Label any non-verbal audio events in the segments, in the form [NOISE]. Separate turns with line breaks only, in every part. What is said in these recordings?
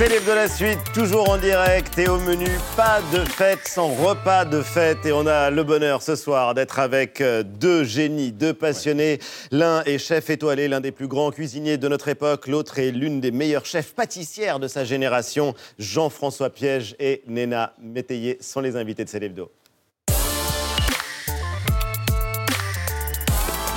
Célèbre de la suite, toujours en direct et au menu, pas de fête sans repas de fête. Et on a le bonheur ce soir d'être avec euh, deux génies, deux passionnés. L'un est chef étoilé, l'un des plus grands cuisiniers de notre époque. L'autre est l'une des meilleures chefs pâtissières de sa génération. Jean-François Piège et Néna Métayer sont les invités de Célébdo.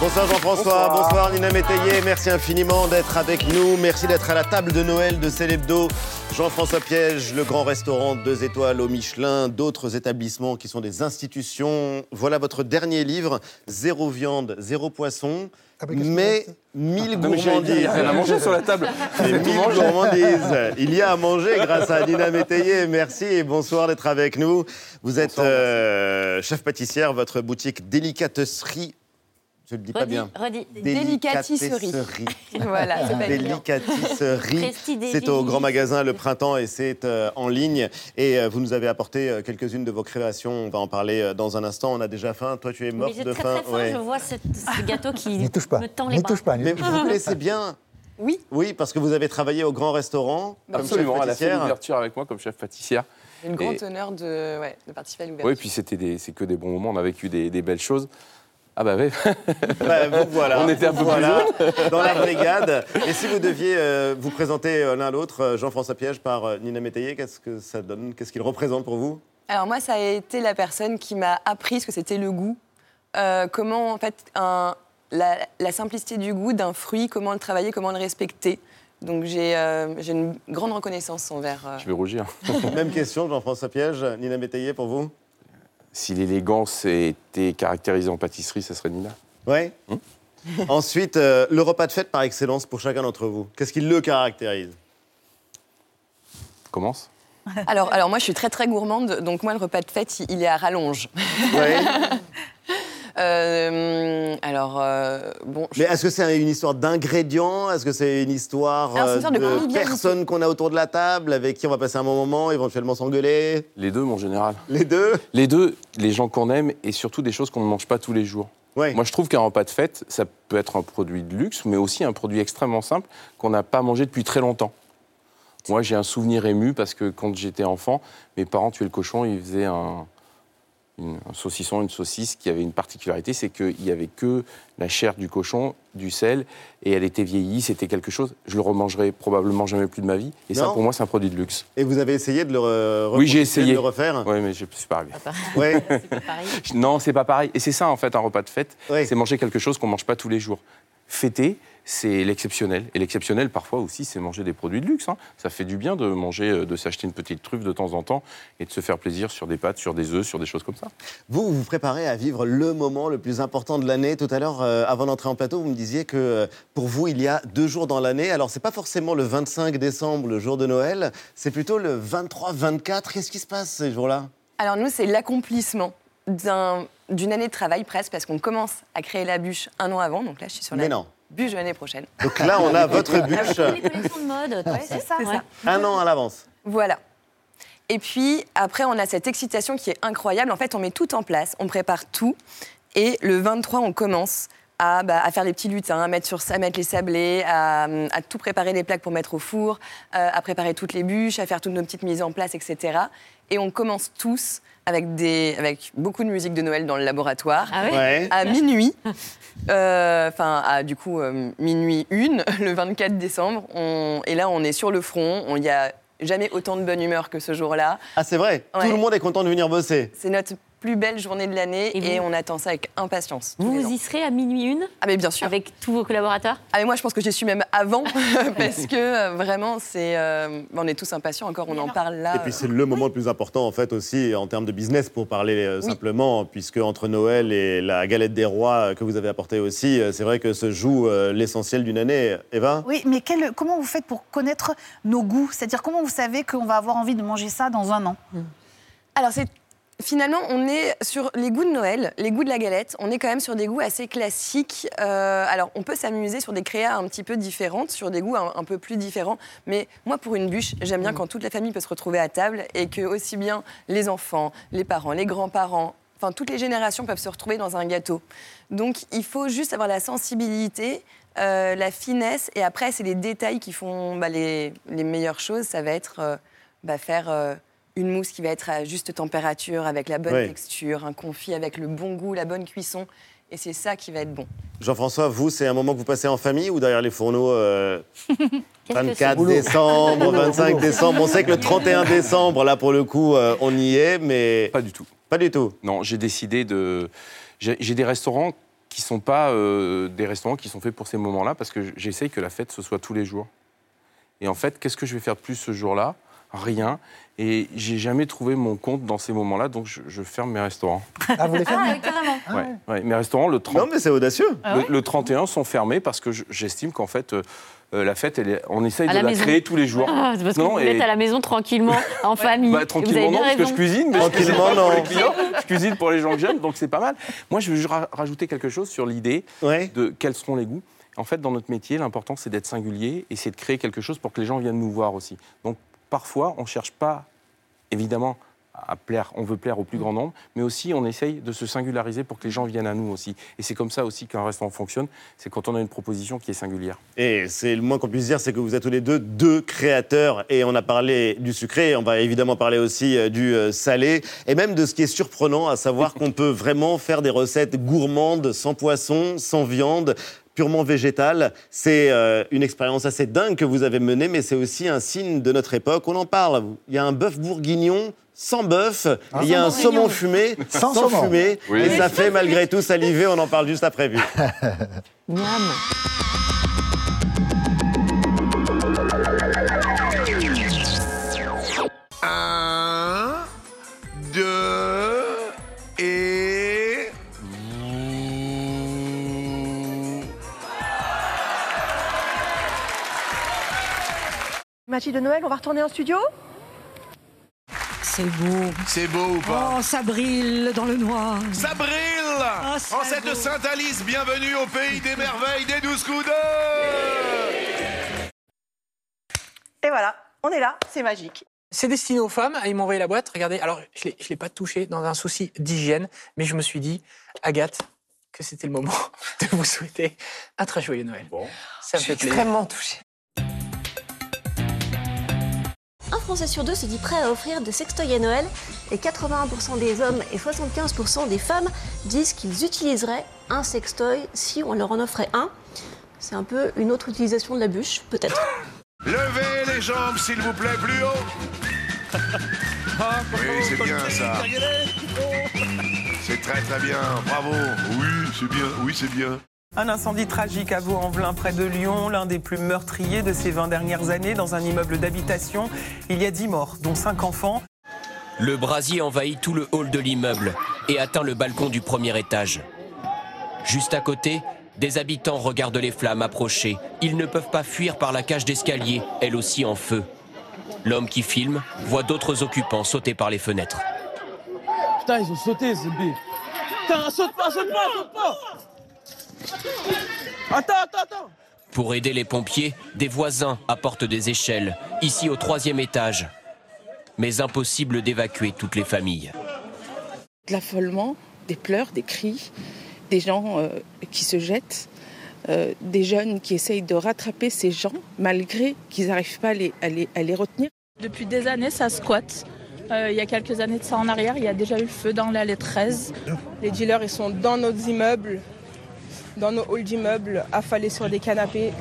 Bonsoir Jean-François, bonsoir. Nina Métayer, merci infiniment d'être avec nous. Merci d'être à la table de Noël de Célébdo. Jean-François Piège, le grand restaurant deux étoiles au Michelin, d'autres établissements qui sont des institutions. Voilà votre dernier livre, Zéro viande, zéro poisson. Mais mille
j'ai- Il y a rien à
gourmandises.
manger sur la table. [LAUGHS]
Et mille gourmandises. Il y a à manger grâce à Nina Métayer. Merci et bonsoir d'être avec nous. Vous êtes euh, chef pâtissière, votre boutique Délicaterie. Je le dis pas
Redis,
bien.
redis.
Délicatisserie. [LAUGHS] Voilà, c'est pas.
Délicatisserie. C'est au grand magasin Le Printemps et c'est euh, en ligne. Et euh, vous nous avez apporté euh, quelques-unes de vos créations. On va en parler euh, dans un instant. On a déjà faim. Toi, tu es morte
j'ai
de
très
faim.
très faim,
Ouais.
je vois ce, ce gâteau qui [LAUGHS]
touche pas.
me tend les bras.
touche pas.
Mais
pas.
vous connaissez bien. [LAUGHS]
Oui.
Oui, parce que vous avez travaillé au grand restaurant. comme
Absolument,
chef
elle a fait
pâtissière.
l'ouverture avec moi comme chef pâtissière.
Une grande honneur de, ouais, de participer à l'ouverture.
Oui, puis c'était c'est que des bons moments. On a vécu des, des belles choses. Ah bah oui. [LAUGHS]
Bah, vous voilà.
On était un peu
voilà, dans la brigade. Et si vous deviez euh, vous présenter euh, l'un l'autre, euh, Jean-François Piège par euh, Nina Métayer, qu'est-ce que ça donne Qu'est-ce qu'il représente pour vous?
Alors moi, ça a été la personne qui m'a appris ce que c'était le goût. Euh, comment, en fait, un- la, la simplicité du goût d'un fruit, comment le travailler, comment le respecter. Donc j'ai euh, une grande reconnaissance envers... euh,
Je vais rougir?
Même question, Jean-François Piège, Nina Métayer pour vous?
Si l'élégance était caractérisée en pâtisserie, ça serait Nina.
Oui.
Hum. [LAUGHS]
Ensuite, euh, le repas de fête par excellence pour chacun d'entre vous. Qu'est-ce qui le caractérise?
Commence.
Alors, alors moi, je suis très très gourmande, donc moi, le repas de fête, il, il est à rallonge.
Oui. [LAUGHS]
Euh, alors, euh, bon... je-
Mais est-ce que c'est une histoire d'ingrédients? Est-ce que c'est une histoire
Alors,
euh,
une de
personnes qu'on a autour de la table, avec qui on va passer un bon moment, éventuellement s'engueuler?
Les deux, mon général.
Les deux?
Les deux, les gens qu'on aime et surtout des choses qu'on ne mange pas tous les jours.
Oui.
Moi, je trouve qu'un repas de fête, ça peut être un produit de luxe, mais aussi un produit extrêmement simple qu'on n'a pas mangé depuis très longtemps. Moi, j'ai un souvenir ému parce que quand j'étais enfant, mes parents tuaient le cochon, ils faisaient un, une- un saucisson, une saucisse qui avait une particularité, c'est qu'il n'y avait que la chair du cochon, du sel, et elle était vieillie, c'était quelque chose. Je le remangerai probablement jamais plus de ma vie. Et ça, pour moi, c'est un produit de luxe.
Et vous avez essayé de le re-
Oui, j'ai essayé.
de le refaire?
Oui, mais je suis pas arrivé.
Oui. [LAUGHS]
C'est pas pareil.
Non, c'est pas pareil. Et c'est ça, en fait, un repas de fête. C'est manger quelque chose qu'on mange pas tous les jours. Fêter, c'est l'exceptionnel. Et l'exceptionnel, parfois aussi, c'est manger des produits de luxe. hein. Ça fait du bien de manger, euh, de s'acheter une petite truffe de temps en temps et de se faire plaisir sur des pâtes, sur des œufs, sur des choses comme ça.
Vous, vous vous préparez à vivre le moment le plus important de l'année. Tout à l'heure, euh, avant d'entrer en plateau, vous me disiez que euh, pour vous, il y a deux jours dans l'année. Alors, c'est pas forcément le 25 décembre, le jour de Noël, c'est plutôt le 23-24. Qu'est-ce qui se passe ces jours-là?
Alors nous, c'est l'accomplissement d'un- d'une année de travail presque, parce qu'on commence à créer la bûche un an avant. Donc là, je suis sur
Mais
la
non.
Bûche de l'année prochaine.
Donc là, on a [LAUGHS] votre bûche
Les collections de mode, c'est ça.
C'est
ouais.
ça.
un an à l'avance.
Voilà. Et puis après, on a cette excitation qui est incroyable. En fait, on met tout en place, on prépare tout. Et le 23, on commence à, bah, à faire les petits lutins, à mettre, sur, à mettre les sablés, à, à tout préparer les plaques pour mettre au four, euh, à préparer toutes les bûches, à faire toutes nos petites mises en place, etc. Et on commence tous avec, des, avec beaucoup de musique de Noël dans le laboratoire
Ah oui
Ouais.
à minuit, euh, enfin à du coup euh, minuit une, [LAUGHS] le 24 décembre. On- et là, on est sur le front. On- Il n'y a jamais autant de bonne humeur que ce jour-là.
Ah, c'est vrai.
Ouais.
Tout le monde est content de venir bosser.
C'est notre plus belle journée de l'année
Et
on attend ça avec impatience.
Vous y serez à minuit une
Ah mais bien sûr.
avec tous vos collaborateurs?
Ah mais moi je pense que j'y suis même avant [LAUGHS] [LAUGHS] parce que euh, vraiment c'est euh, on est tous impatients encore on en parle là.
Et puis c'est le moment le plus important en fait aussi en termes de business pour parler euh,
Oui.
simplement, puisque entre Noël et la galette des rois que vous avez apportée aussi, c'est vrai que se joue euh, l'essentiel d'une année. Eva?
Oui, mais quel- comment vous faites pour connaître nos goûts? C'est-à-dire comment vous savez qu'on va avoir envie de manger ça dans un an?
Alors c'est finalement, on est sur les goûts de Noël, les goûts de la galette. On est quand même sur des goûts assez classiques. Euh, alors, on peut s'amuser sur des créas un petit peu différentes, sur des goûts un, un peu plus différents. Mais moi, pour une bûche, j'aime bien quand toute la famille peut se retrouver à table et que aussi bien les enfants, les parents, les grands-parents,
enfin toutes les générations peuvent se retrouver dans un gâteau. Donc il faut juste avoir la sensibilité, euh, la finesse, et après c'est les détails qui font bah, les, les meilleures choses. Ça va être euh, bah, faire une mousse qui va être à juste température, avec la bonne
Oui.
texture, un confit avec le bon goût, la bonne cuisson, et c'est ça qui va être bon.
Jean-François, vous, c'est un moment que vous passez en famille ou derrière les fourneaux euh, [LAUGHS]
Qu'est-ce que
24
Boulot.
décembre, [LAUGHS]
Boulot,
25
boulot.
décembre? On sait que le 31 décembre, là, pour le coup, euh, on y est, mais
Pas du tout.
pas du tout.
Non, j'ai décidé de. J'ai j'ai des restaurants qui sont pas euh, des restaurants qui sont faits pour ces moments-là parce que j'essaye que la fête ce soit tous les jours. Et en fait, qu'est-ce que je vais faire de plus ce jour-là? Rien. Et j'ai jamais trouvé mon compte dans ces moments-là, donc je, je ferme mes restaurants.
Ah, vous les
Ah,
fermez
oui, carrément.
Ouais, ouais. Mes restaurants, le 30,
Non, mais c'est audacieux.
Ah
le,
ouais
le 31 sont fermés parce que je- j'estime qu'en fait, euh, euh, la fête, elle est- on essaye
À
de
la maison.
créer tous les jours.
Ah, c'est parce que
Non,
vous
et-
êtes à la maison tranquillement, [LAUGHS] en famille.
Bah, tranquillement,
avez
non, parce que je cuisine, mais je cuisine
Tranquillement,
pour
non.
les clients. Je cuisine pour les gens que j'aime, donc c'est pas mal. Moi, je veux ra- rajouter quelque chose sur l'idée
Ouais.
de quels seront les goûts. En fait, dans notre métier, l'important, c'est d'être singulier et c'est de créer quelque chose pour que les gens viennent nous voir aussi. Donc, parfois, on ne cherche pas, évidemment, à plaire, on veut plaire au plus grand nombre, mais aussi on essaye de se singulariser pour que les gens viennent à nous aussi. Et c'est comme ça aussi qu'un restaurant fonctionne, c'est quand on a une proposition qui est singulière.
Et c'est le moins qu'on puisse dire, c'est que vous êtes tous les deux deux créateurs. Et on a parlé du sucré, on va évidemment parler aussi euh, du euh, salé, et même de ce qui est surprenant, à savoir [LAUGHS] qu'on peut vraiment faire des recettes gourmandes, sans poisson, sans viande purement végétale. C'est euh, une expérience assez dingue que vous avez menée, mais c'est aussi un signe de notre époque. On en parle. Il y a un bœuf bourguignon sans bœuf, et il y a un saumon fumé [LAUGHS]
Sans
sans, fumé,
Oui.
et ça fait malgré tout saliver. On en parle juste après. [LAUGHS]
Miam.
Mathilde de Noël, on va retourner en studio
C'est beau.
C'est beau ou pas
Oh, ça brille dans le noir.
Ça brille
c'est
En cette. Sainte-Alice, bienvenue au pays des merveilles des douze coups
Et voilà, on est là, c'est magique.
C'est destiné aux femmes. Ils m'ont envoyé la boîte. Regardez, alors je ne l'ai pas touché dans un souci d'hygiène, mais je me suis dit, Agathe, que c'était le moment [LAUGHS] de vous souhaiter un très joyeux Noël. Ça me fait plaisir.
Extrêmement touchée.
Un Français sur deux se dit prêt à offrir des sextoys à Noël et 81% des hommes et 75% des femmes disent qu'ils utiliseraient un sextoy si on leur en offrait un. C'est un peu une autre utilisation de la bûche, peut-être.
Levez les jambes, s'il vous plaît, plus haut [LAUGHS] Oui, c'est bien ça. C'est très très bien, bravo. Oui, c'est bien, oui, c'est bien.
Un incendie tragique à Vaux-en-Velin, près de Lyon, l'un des plus meurtriers de ces 20 dernières années, dans un immeuble d'habitation. Il y a 10 morts, dont 5 enfants.
Le brasier envahit tout le hall de l'immeuble et atteint le balcon du premier étage. Juste à côté, des habitants regardent les flammes approcher. Ils ne peuvent pas fuir par la cage d'escalier, elle aussi en feu. L'homme qui filme voit d'autres occupants sauter par les fenêtres.
Putain, ils ont sauté, ce B. Putain, saute pas, saute pas, saute pas Attends, attends, attends
Pour aider les pompiers, des voisins apportent des échelles, ici au troisième étage. Mais impossible d'évacuer toutes les familles.
de l'affolement, des pleurs, des cris, des gens euh, qui se jettent, euh, des jeunes qui essayent de rattraper ces gens malgré qu'ils n'arrivent pas à les, à les- à les retenir.
Depuis des années, ça squatte. Euh, il y a quelques années de ça en arrière, il y a déjà eu le feu dans l'allée 13.
Les dealers, ils sont dans nos immeubles, dans nos halls d'immeubles, affalés sur des canapés.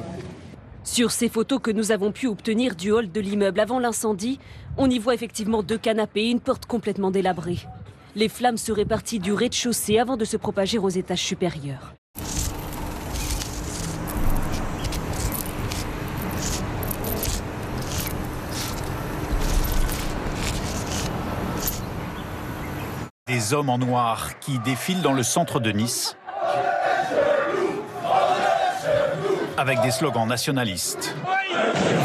Sur ces photos que nous avons pu obtenir du hall de l'immeuble avant l'incendie, on y voit effectivement deux canapés et une porte complètement délabrée. Les flammes seraient parties du rez-de-chaussée avant de se propager aux étages supérieurs.
Des hommes en noir qui défilent dans le centre de Nice avec des slogans nationalistes.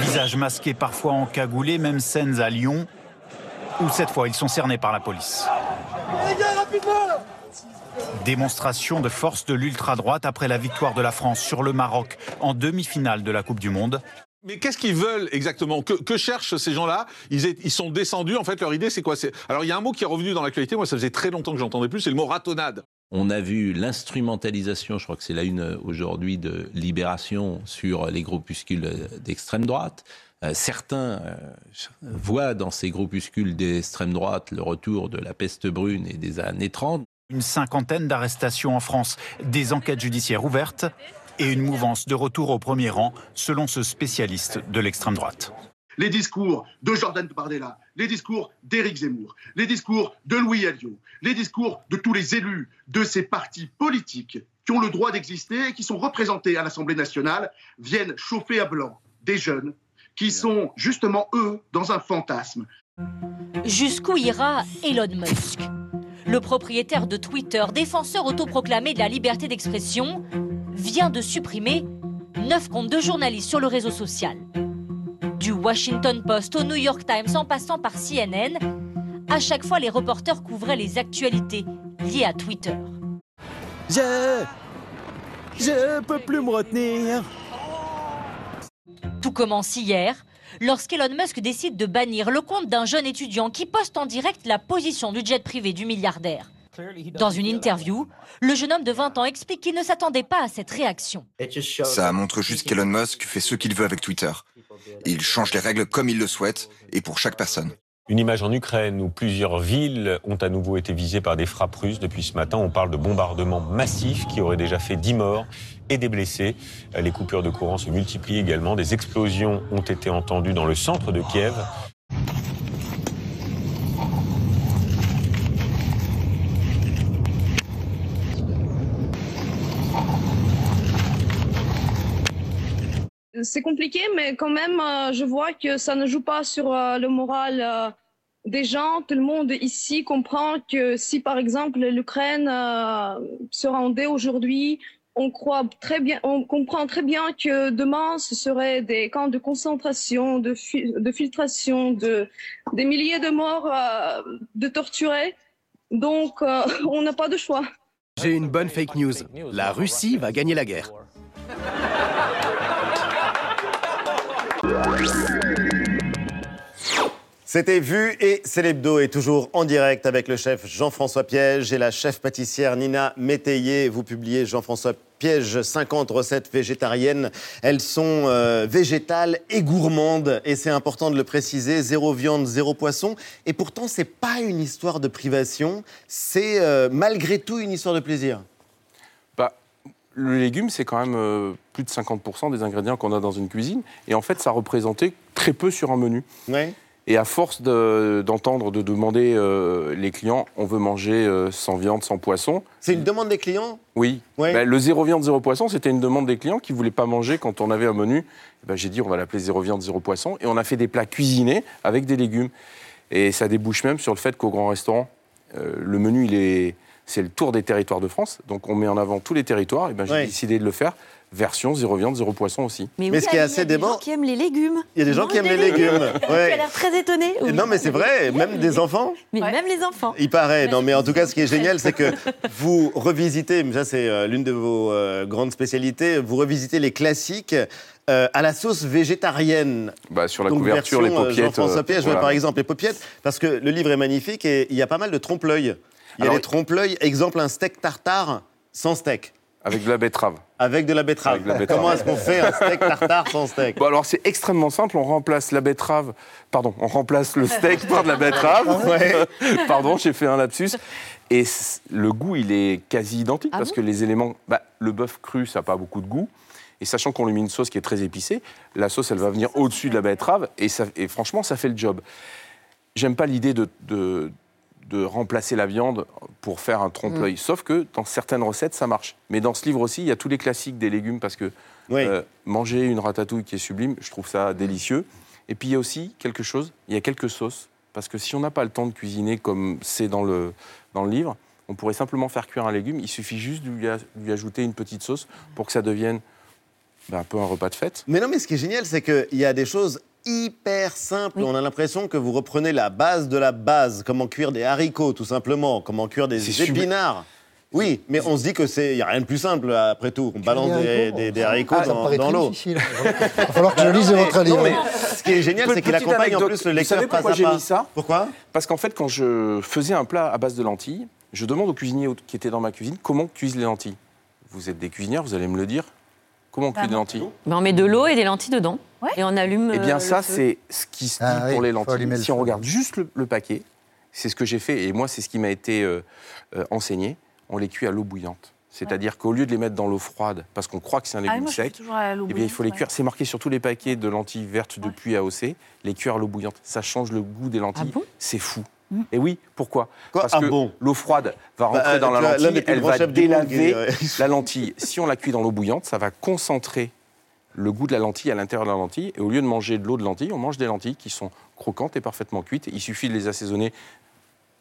Visages masqués parfois encagoulés, même scènes à Lyon où cette fois ils sont cernés par la police. Démonstration de force de l'ultra-droite après la victoire de la France sur le Maroc en demi-finale de la Coupe du Monde.
Mais qu'est-ce qu'ils veulent exactement? Que, cherchent ces gens-là? Ils, sont descendus, en fait, leur idée, c'est quoi? Alors, il y a un mot qui est revenu dans l'actualité, moi, ça faisait très longtemps que j'entendais plus, c'est le mot ratonnade.
On a vu l'instrumentalisation, je crois que c'est la une euh, aujourd'hui de Libération sur les groupuscules euh, d'extrême droite. Euh, certains euh, voient dans ces groupuscules d'extrême droite le retour de la peste brune et des années 30.
Une cinquantaine d'arrestations en France, des enquêtes judiciaires ouvertes et une mouvance de retour au premier rang, selon ce spécialiste de l'extrême droite.
les discours de Jordan Bardella, les discours d'Éric Zemmour, les discours de Louis Alliot, les discours de tous les élus de ces partis politiques qui ont le droit d'exister et qui sont représentés à l'Assemblée nationale viennent chauffer à blanc des jeunes qui sont justement, eux, dans un fantasme.
Jusqu'où ira Elon Musk Le propriétaire de Twitter, défenseur autoproclamé de la liberté d'expression, vient de supprimer neuf comptes de journalistes sur le réseau social. Du Washington Post au New York Times en passant par CNN, à chaque fois les reporters couvraient les actualités liées à Twitter.
Je. Je peux plus me retenir.
Tout commence hier, lorsqu'Elon Musk décide de bannir le compte d'un jeune étudiant qui poste en direct la position du jet privé du milliardaire. Dans une interview, le jeune homme de 20 ans explique qu'il ne s'attendait pas à cette réaction.
Ça montre juste qu'Elon Musk fait ce qu'il veut avec Twitter. Il change les règles comme il le souhaite, et pour chaque personne.
Une image en Ukraine où plusieurs villes ont à nouveau été visées par des frappes russes. Depuis ce matin, on parle de bombardements massifs qui auraient déjà fait 10 morts et des blessés. Les coupures de courant se multiplient également. Des explosions ont été entendues dans le centre de Kiev.
C'est compliqué, mais quand même, euh, je vois que ça ne joue pas sur euh, le moral euh, des gens. Tout le monde ici comprend que si, par exemple, l'Ukraine se rendait aujourd'hui, on comprend très bien que demain, ce seraient des camps de concentration, de, fi- de filtration, de, des milliers de morts, de torturés. Donc, [LAUGHS] on n'a pas de choix.
J'ai une bonne fake news. La Russie va gagner la guerre.
C'était Vu et c'est est toujours en direct avec le chef Jean-François Piège et la chef pâtissière Nina Métayer. Vous publiez Jean-François Piège 50 recettes végétariennes. Elles sont euh, végétales et gourmandes et c'est important de le préciser. Zéro viande, zéro poisson. Et pourtant, c'est pas une histoire de privation. C'est euh, malgré tout une histoire de plaisir.
Le légume, c'est quand même euh, plus de 50% des ingrédients qu'on a dans une cuisine. Et en fait, ça représentait très peu sur un menu. Et à force de- d'entendre, de, demander euh, les clients, on veut manger euh, sans viande, sans poisson.
C'est une demande des clients?
Oui.
Ouais.
Bah, le zéro viande, zéro poisson, c'était une demande des clients qui ne voulaient pas manger quand on avait un menu. Ben, J'ai dit, on va l'appeler zéro viande, zéro poisson. Et on a fait des plats cuisinés avec des légumes. Et ça débouche même sur le fait qu'au grand restaurant, euh, le menu, il est, c'est le tour des territoires de France. Donc on met en avant tous les territoires. Et ben, j'ai
Ouais.
décidé de le faire. Version zéro viande, zéro poisson aussi.
Mais,
Mais
oui,
ce qui est
il y a
assez
des
dément-
gens qui aiment les légumes.
Il y a des gens qui aiment les légumes.
Tu
Ouais.
as l'air très étonné. Oui.
Non, mais c'est vrai, [LAUGHS] même des enfants.
Mais même les enfants.
Il paraît, non mais en tout cas ce qui est génial c'est que [LAUGHS] vous revisitez, mais ça c'est euh, l'une de vos euh, grandes spécialités, vous revisitez les classiques euh, à la sauce végétarienne.
Bah, sur la
Donc,
couverture, les
version, euh,
paupiètes.
Jean-François
euh,
Piège, ouais,
voilà.
par exemple les paupiètes, parce que le livre est magnifique et il y a pas mal de trompe-l'œil. Il y a des trompe-l'œil, exemple un steak tartare sans steak.
Avec de la betterave.
Avec de la betterave.
Avec de la betterave.
Comment est-ce qu'on fait un steak tartare sans steak?
Bon, alors c'est extrêmement simple, on remplace la betterave, pardon, on remplace le steak par de la betterave. [LAUGHS]
Ouais. [LAUGHS]
pardon, j'ai fait un lapsus. Et le goût, il est quasi identique
Ah
parce
bon?
que les éléments, bah, le bœuf cru, ça n'a pas beaucoup de goût. Et sachant qu'on lui met une sauce qui est très épicée, la sauce, elle va venir au-dessus de la betterave et, ça, et franchement, ça fait le job. J'aime pas l'idée de, de, de remplacer la viande pour faire un trompe-l'œil.
Mm.
Sauf que dans certaines recettes, ça marche. Mais dans ce livre aussi, il y a tous les classiques des légumes parce que euh, manger une ratatouille qui est sublime, je trouve ça délicieux. Et puis il y a aussi quelque chose, il y a quelques sauces. Parce que si on n'a pas le temps de cuisiner comme c'est dans le, dans le livre, on pourrait simplement faire cuire un légume. Il suffit juste de lui, a- lui ajouter une petite sauce pour que ça devienne ben, un peu un repas de fête.
Mais non, mais ce qui est génial, c'est qu'il y a des choses hyper simples. On a l'impression que vous reprenez la base de la base. Comment cuire des haricots, tout simplement. Comment cuire des épinards. Oui, mais on se dit que c'est, il y a rien de plus simple après tout. On balance
des
des,
haricots,
des- des
bon.
haricots
Ah,
dans, l'eau. [LAUGHS]
Il va falloir que je lise votre livre.
Non, mais ce qui est génial, c'est qu'il accompagne en plus le
Vous
lecteur
savez
pas
pourquoi j'ai mis ça?
Pourquoi?
Parce qu'en fait, quand je faisais un plat à base de lentilles, je demande au cuisinier qui était dans ma cuisine comment cuisent les lentilles? Vous êtes des cuisinières, vous allez me le dire. Comment on
Bah
cuit des lentilles?
Ben, on met de l'eau et des lentilles dedans. Et on allume.
Eh bien,
euh,
ça, c'est ce qui se dit
Ah oui,
pour les lentilles.
le
Si on regarde juste le, le paquet, c'est ce que j'ai fait, et moi, c'est ce qui m'a été euh, euh, enseigné. On les cuit à l'eau bouillante. C'est-à-dire qu'au lieu de les mettre dans l'eau froide, parce qu'on croit que c'est un
Ah
légume
moi,
sec, eh bien, il faut les
bouillante,
cuire. C'est marqué sur tous les paquets de lentilles vertes depuis AOC, les cuire à l'eau bouillante. Ça change le goût des lentilles. c'est fou. Et oui, pourquoi? Parce
Ah
que
bon?
l'eau froide va
Bah,
rentrer dans la lentille, elle va délaver la lentille. Si on la cuit dans l'eau bouillante, ça va concentrer le goût de la lentille à l'intérieur de la lentille. Et au lieu de manger de l'eau de lentille, on mange des lentilles qui sont croquantes et parfaitement cuites. Il suffit de les assaisonner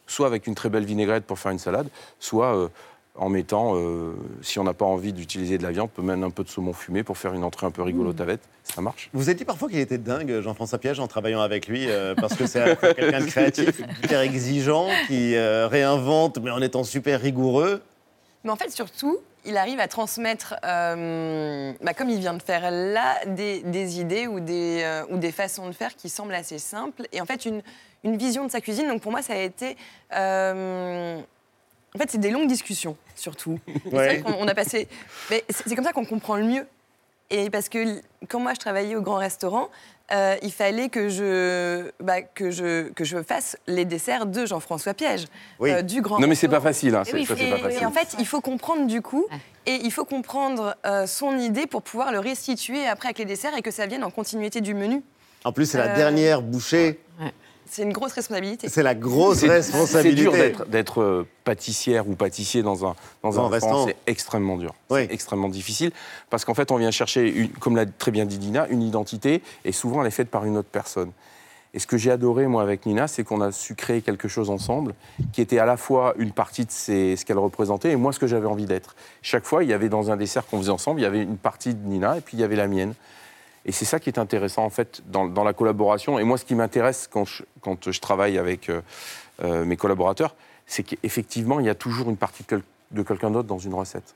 soit avec une très belle vinaigrette pour faire une salade, soit euh, en mettant, euh, si on n'a pas envie d'utiliser de la viande, on peut mettre un peu de saumon fumé pour faire une entrée un peu rigolote avec. Ça marche.
Vous avez dit parfois qu'il était dingue, Jean-François Piège, en travaillant avec lui, euh, parce que c'est quelqu'un de créatif, [LAUGHS] hyper exigeant, qui réinvente, mais en étant super rigoureux.
Mais en fait, surtout, il arrive à transmettre, euh, bah, comme il vient de faire là, des, des idées ou des, euh, ou des façons de faire qui semblent assez simples. Et en fait, une, une vision de sa cuisine. Donc pour moi, ça a été. euh, en fait, c'est des longues discussions, surtout.
Ouais.
on a passé. Mais c'est comme ça qu'on comprend le mieux. Et parce que quand moi je travaillais au grand restaurant, euh, il fallait que je, bah, que, je, que je fasse les desserts de Jean-François Piège,
Oui.
euh, du grand
Non, mais c'est pas facile, hein,
Et
c'est-
oui,
ça, c'est
et-
pas facile.
Et en fait, il faut comprendre du coup, et il faut comprendre euh, son idée pour pouvoir le restituer après avec les desserts et que ça vienne en continuité du menu.
En plus, c'est la dernière bouchée.
C'est une grosse responsabilité.
C'est la grosse
C'est
responsabilité.
dur d'être- euh, pâtissière ou pâtissier dans un, dans un restaurant. C'est extrêmement dur. C'est extrêmement difficile parce qu'en fait, on vient chercher, une- comme l'a très bien dit Nina, une identité et souvent elle est faite par une autre personne. Et ce que j'ai adoré, moi, avec Nina, c'est qu'on a su créer quelque chose ensemble qui était à la fois une partie de ses- ce qu'elle représentait et moi, ce que j'avais envie d'être. Chaque fois, il y avait dans un dessert qu'on faisait ensemble, il y avait une partie de Nina et puis il y avait la mienne. Et c'est ça qui est intéressant, en fait, dans, la collaboration. Et moi, ce qui m'intéresse quand je, travaille avec euh, euh, mes collaborateurs, c'est qu'effectivement, il y a toujours une partie de quelqu'un d'autre dans une recette.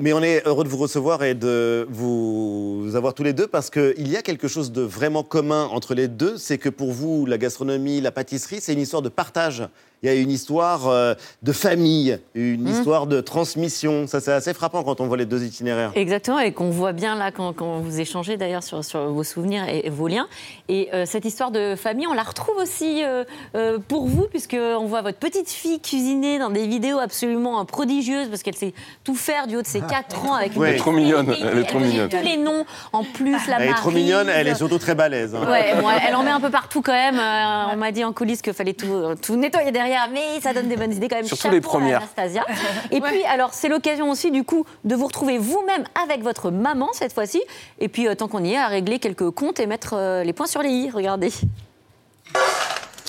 Mais on est heureux de vous recevoir et de vous avoir tous les deux parce qu'il y a quelque chose de vraiment commun entre les deux, c'est que pour vous, la gastronomie, la pâtisserie, c'est une histoire de partage. Il y a une histoire euh, de famille, une histoire de transmission. Ça, c'est assez frappant quand on voit les deux itinéraires.
Exactement, et qu'on voit bien là quand, quand vous échangez d'ailleurs sur, sur vos souvenirs et, et vos liens. Et euh, cette histoire de famille, on la retrouve aussi euh, euh, pour vous, puisqu'on voit votre petite fille cuisiner dans des vidéos absolument euh, prodigieuses, parce qu'elle sait tout faire du haut de ses 4 ans avec [LAUGHS] une
Ouais. Elle est
trop mignonne, elle est trop mignonne.
tous les noms, en plus la
Elle est trop mignonne, elle est surtout très balèze. hein.
Ouais, bon, elle, elle en met un peu partout quand même. Euh, on m'a dit en coulisses qu'il fallait tout, tout nettoyer derrière, mais ça donne des bonnes idées quand même.
Surtout les
Chapeau
premières.
Anastasia. [LAUGHS] Et puis, alors, c'est l'occasion aussi du coup de vous retrouver vous-même avec votre maman cette fois-ci. Et puis, euh, tant qu'on y est, à régler quelques comptes et mettre euh, les points sur les i. Regardez.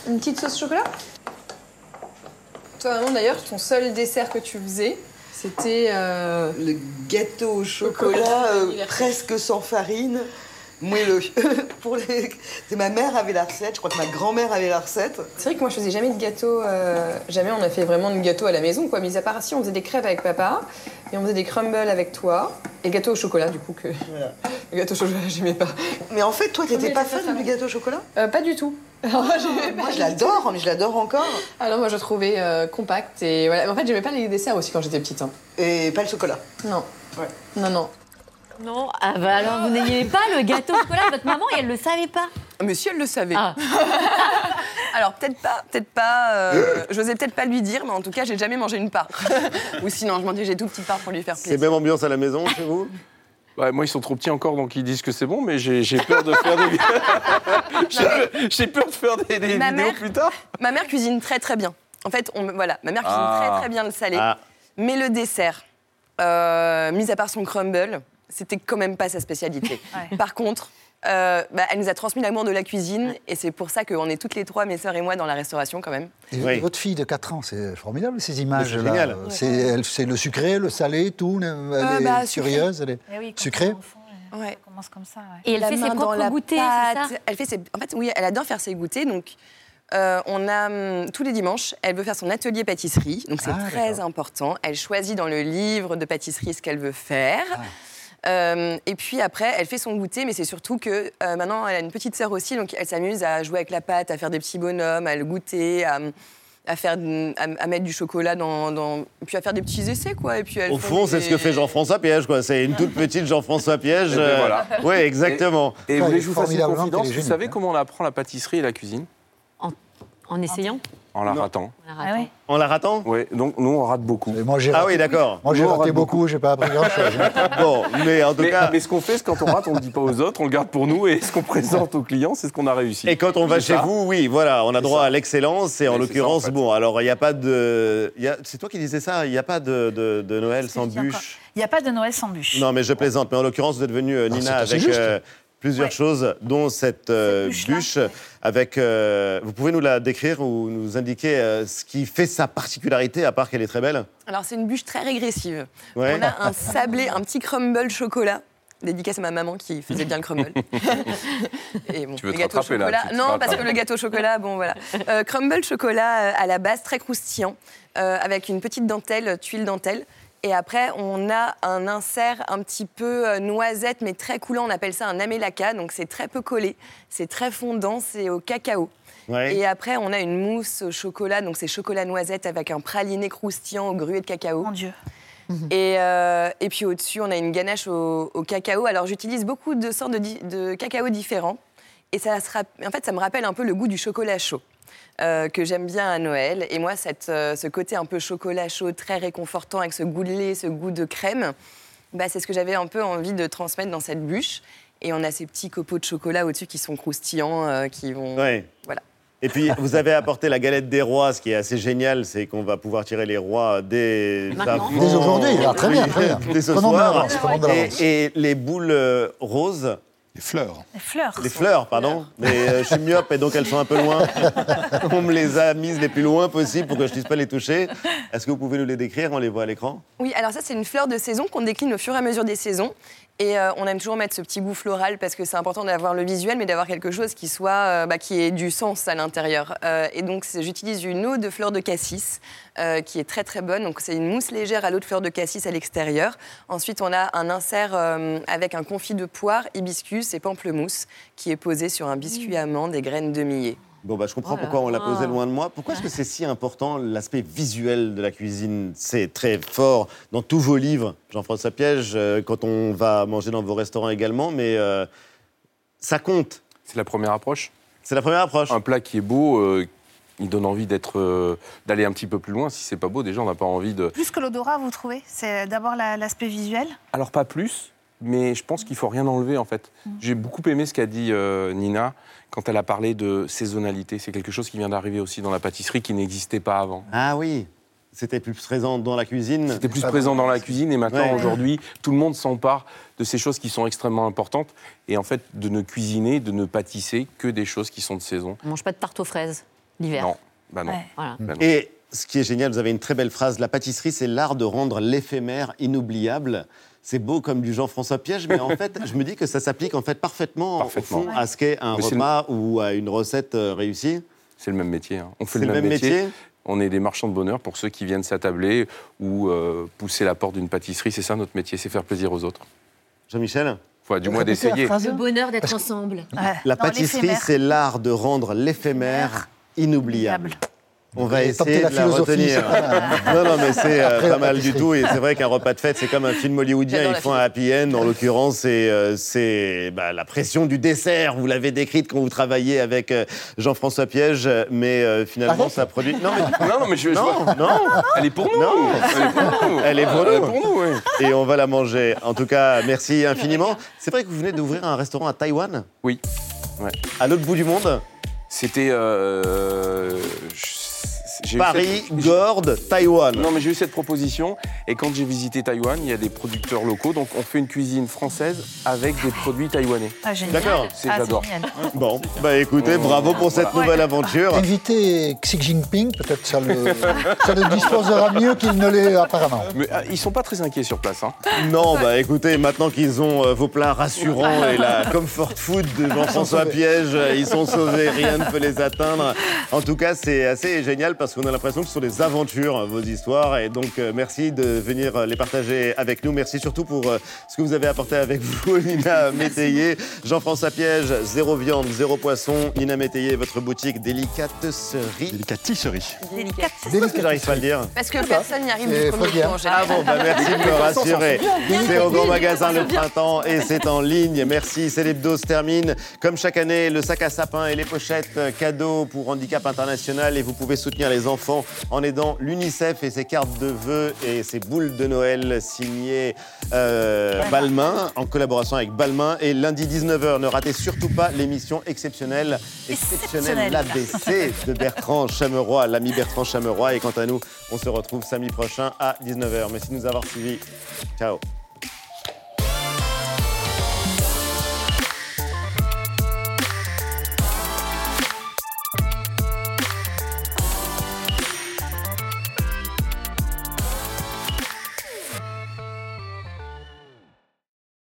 Une petite sauce chocolat? Toi, maman, d'ailleurs, ton seul dessert que tu faisais, c'était. euh,
Le gâteau au chocolat, euh, presque sans farine, moelleux. [LAUGHS] Pour les... c'est Ma mère avait la recette, je crois que ma grand-mère avait la recette.
C'est vrai que moi, je faisais jamais de gâteau. euh, Jamais on a fait vraiment de gâteau à la maison, quoi. Mis à part si on faisait des crêpes avec papa et on faisait des crumbles avec toi. Et gâteau au chocolat, du coup, que. [LAUGHS] Le gâteau au chocolat, [LAUGHS] j'aimais pas.
Mais en fait, toi, t'étais pas fan du gâteau au chocolat?
Euh, Pas du tout.
Moi, je l'adore, mais je l'adore encore.
Alors, moi, je le trouvais euh, compact et voilà. Mais en fait, j'aimais pas les desserts aussi quand j'étais petite. hein.
Et pas le chocolat?
Non. Non, non.
Non, ah bah alors vous n'ayez pas le gâteau au chocolat de votre maman et elle le savait pas.
Monsieur, elle le savait.
Ah. [LAUGHS]
Alors peut-être pas, peut-être pas. euh, J'osais peut-être pas lui dire, mais en tout cas, j'ai jamais mangé une part. [LAUGHS] Ou sinon, je mangeais tout petite part pour lui faire
C'est
plaisir.
même ambiance à la maison chez vous?
Ouais, moi, ils sont trop petits encore, donc ils disent que c'est bon, mais j'ai j'ai peur de faire des, [LAUGHS] J'ai peur- j'ai peur de faire des, des vidéos
mère-
plus tard.
Ma mère cuisine très très bien. En fait, on, voilà, ma mère cuisine
Ah.
très très bien le salé.
Ah.
Mais le dessert, euh, mis à part son crumble, c'était quand même pas sa spécialité. [LAUGHS] Par contre, euh, bah, elle nous a transmis l'amour de la cuisine et c'est pour ça qu'on est toutes les trois, mes sœurs et moi, dans la restauration quand même.
Et Votre fille de 4 ans, c'est formidable ces images.
c'est
là.
génial.
C'est elle- c'est le sucré, le salé, tout. Elle
Euh,
est
bah, sucré.
curieuse, elle est
Eh oui,
sucrée.
Ouais.
Et elle
La
fait ses propres goûters, ça?
Elle fait ses... En fait, oui, elle adore faire ses goûters. Donc, Euh, on a hum, tous les dimanches, elle veut faire son atelier pâtisserie, donc c'est
Ah,
très important. Elle choisit dans le livre de pâtisserie ce qu'elle veut faire. Euh, et puis après, elle fait son goûter, mais c'est surtout que euh, maintenant, elle a une petite sœur aussi, donc elle s'amuse à jouer avec la pâte, à faire des petits bonhommes, à le goûter, à, à faire, à, à mettre du chocolat dans, dans- puis à faire des petits essais, quoi. Et puis elles
Au fond, c'est ce que fait Jean-François Piège, quoi. C'est une toute petite Jean-François Piège.
Et ben voilà.
Oui, exactement.
Et, et vous voulez que je vous fasse une
formidablement
confidence Vous savez comment on apprend la pâtisserie et la cuisine
En essayant
En la
Non.
ratant.
Ah ouais.
En la ratant
Oui, donc nous on rate beaucoup.
Moi, j'ai
Ah oui, d'accord.
Moi, j'ai raté
rate
beaucoup, j'ai pas appris grand-chose. [LAUGHS]
Bon, mais en tout
Mais,
cas.
mais ce qu'on fait, c'est quand on rate, on ne le dit pas aux autres, on le garde pour nous et ce qu'on présente aux clients, c'est ce qu'on a réussi.
Et quand on va chez
ça.
vous, oui, voilà, on a droit à l'excellence. Et en l'occurrence,
en fait.
bon, alors il n'y a pas de. a- C'est toi qui disais ça Il n'y a pas de, de- de Noël sans bûche
Il n'y a pas de Noël sans bûche.
Non, mais je plaisante. Mais en l'occurrence, vous êtes venue, euh,
Non,
Nina, avec plusieurs choses, dont cette, euh, bûche. Avec, euh, vous pouvez nous la décrire ou nous indiquer euh, ce qui fait sa particularité, à part qu'elle est très belle?
Alors, c'est une bûche très régressive.
Ouais.
On a un sablé, un petit crumble chocolat. Dédicace à ma maman qui faisait bien le crumble. [LAUGHS] Et bon,
Tu veux
le
te
gâteau
là,
chocolat.
tu te
non, parce que le gâteau au chocolat, bon voilà. [LAUGHS] Euh, crumble chocolat à la base, très croustillant, euh, avec une petite dentelle, tuile dentelle. Et après, on a un insert un petit peu euh, noisette, mais très coulant. On appelle ça un amelaka. Donc, c'est très peu collé. C'est très fondant. C'est au cacao.
Ouais.
Et après, on a une mousse au chocolat. Donc, c'est chocolat noisette avec un praliné croustillant au gruau de cacao.
Mon Dieu. [LAUGHS]
Et, euh, et puis au-dessus, on a une ganache au, au cacao. Alors j'utilise beaucoup de sortes de, cacao différents. Et ça, se en fait, ça me rappelle un peu le goût du chocolat chaud. Euh, que j'aime bien à Noël. Et moi, cette, euh, ce côté un peu chocolat chaud, très réconfortant, avec ce goût de lait, ce goût de crème, bah, c'est ce que j'avais un peu envie de transmettre dans cette bûche. Et on a ces petits copeaux de chocolat au-dessus qui sont croustillants, euh, qui vont...
Ouais.
Voilà.
Et puis, [LAUGHS] vous avez apporté la galette des rois. Ce qui est assez génial, c'est qu'on va pouvoir tirer les rois dès.
Dès aujourd'hui, ah, très bien, très bien.
Dès ce soir. Et, et les boules roses,
Les fleurs.
Les fleurs.
les fleurs, pardon. Mais euh, je suis myope et donc elles sont un peu loin. [LAUGHS] On me les a mises les plus loin possible pour que je puisse pas les toucher. Est-ce que vous pouvez nous les décrire? On les voit à l'écran?
Oui, alors ça, c'est une fleur de saison qu'on décline au fur et à mesure des saisons. Et euh, on aime toujours mettre ce petit goût floral parce que c'est important d'avoir le visuel, mais d'avoir quelque chose qui soit, euh, bah, qui ait du sens à l'intérieur. Euh, et donc, j'utilise une eau de fleur de cassis qui est très très bonne. Donc, c'est une mousse légère à l'eau de fleur de cassis à l'extérieur. Ensuite, on a un insert avec un confit de poire, hibiscus et pamplemousse qui est posé sur un biscuit amande et graines de millet.
Bon, bah, je comprends
Oh
pourquoi on l'a posé loin de moi. Pourquoi est-ce que c'est si important, l'aspect visuel de la cuisine? C'est très fort dans tous vos livres, Jean-François Piège, euh, quand on va manger dans vos restaurants également, mais euh, ça compte.
C'est la première approche?
C'est la première approche.
Un plat qui est beau, euh, il donne envie d'être, euh, d'aller un petit peu plus loin. Si c'est pas beau, déjà, on n'a pas envie de.
Plus que l'odorat, vous trouvez? C'est d'abord la- l'aspect visuel?
Alors pas plus, mais je pense qu'il faut rien enlever en fait. J'ai beaucoup aimé ce qu'a dit euh, Nina quand elle a parlé de saisonnalité. C'est quelque chose qui vient d'arriver aussi dans la pâtisserie qui n'existait pas avant.
Ah oui, c'était plus présent dans la cuisine.
C'était plus présent dans la cuisine et maintenant
Ouais.
aujourd'hui tout le monde s'empare de ces choses qui sont extrêmement importantes et en fait de ne cuisiner, de ne pâtisser que des choses qui sont de saison.
On mange pas de tarte aux fraises l'hiver.
Non, bah non.
Ouais. Voilà.
Bah non.
Et ce qui est génial, vous avez une très belle phrase la pâtisserie, c'est l'art de rendre l'éphémère inoubliable. C'est beau comme du Jean-François Piège, mais en [LAUGHS] fait, je me dis que ça s'applique en fait parfaitement,
Parfaitement.
au fond, à ce qu'est un
Mais
ou à une recette euh, réussie.
C'est le même métier. hein. On fait le même, métier.
métier
On est des marchands de bonheur pour ceux qui viennent s'attabler ou euh, pousser la porte d'une pâtisserie. C'est ça notre métier, c'est faire plaisir aux autres.
Jean-Michel
Faut du moins d'essayer.
Le bonheur d'être ensemble.
La pâtisserie, c'est l'art de rendre l'éphémère inoubliable. On va essayer
la
de la
philosophie,
retenir. [LAUGHS] Non, non, mais c'est euh, pas
la
mal du tout. Et c'est vrai qu'un repas de fête, c'est comme un film hollywoodien. Ils
la
font un happy end. En l'occurrence, c'est euh, c'est, bah, la pression du dessert. Vous l'avez décrite quand vous travaillez avec euh, Jean-François Piège. Mais euh, finalement, ça produit. Non, mais
Non, non, mais je, je
non,
vois-
non.
Elle est pour nous.
Non.
Elle est pour nous.
Elle est pour nous.
oui.
Et on va la manger. En tout cas, merci infiniment. C'est vrai que vous venez d'ouvrir un restaurant à Taïwan,
Oui. Ouais.
à l'autre bout du monde?
C'était. euh, je- J'ai eu
Paris,
cette-
Gordes, Taïwan.
Non, mais j'ai eu cette proposition. Et quand j'ai visité Taïwan, il y a des producteurs locaux. Donc, on fait une cuisine française avec des produits taïwanais.
Ah, génial.
D'accord.
C'est,
Ah, c'est
j'adore.
génial. [LAUGHS]
Bon, bah écoutez, bravo pour cette nouvelle aventure.
Inviter Xi Jinping, peut-être ça le, ça le disposera mieux qu'il ne l'est apparemment.
Mais ah, ils sont pas très inquiets sur place. Hein.
Non, bah écoutez, maintenant qu'ils ont euh, vos plats rassurants et la [LAUGHS] comfort food de Jean-François Piège, euh, ils sont sauvés, rien ne peut les atteindre. En tout cas, c'est assez génial parce qu'on a l'impression que ce sont des aventures, vos histoires. Et donc, euh, merci de venir euh, les partager avec nous. Merci surtout pour euh, ce que vous avez apporté avec [LAUGHS] vous, Nina Métayer. Jean-François Piège, zéro viande, zéro poisson. Nina Métayer, votre boutique Délicaterie.
Délicatisserie.
Délicat.
Pourquoi j'arrive pas à le dire
Parce que personne n'y arrive du premier coup en général.
Ah bon, bah merci de me rassurer. C'est au grand magasin le printemps et c'est en ligne. Merci, c'est l'hebdo se termine. Comme chaque année, le sac à sapin et les pochettes euh, cadeaux pour Handicap International. Et vous pouvez soutenir les enfants en aidant l'UNICEF et ses cartes de vœux et ses boules de Noël signées euh, Balmain, en collaboration avec Balmain. Et lundi 19h, ne ratez surtout pas l'émission exceptionnelle, exceptionnelle
Exceptionnelle.
l'ABC de Bertrand Chameroy, l'ami Bertrand Chameroy. Et quant à nous, on se retrouve samedi prochain à 19h. Merci de nous avoir suivis. Ciao.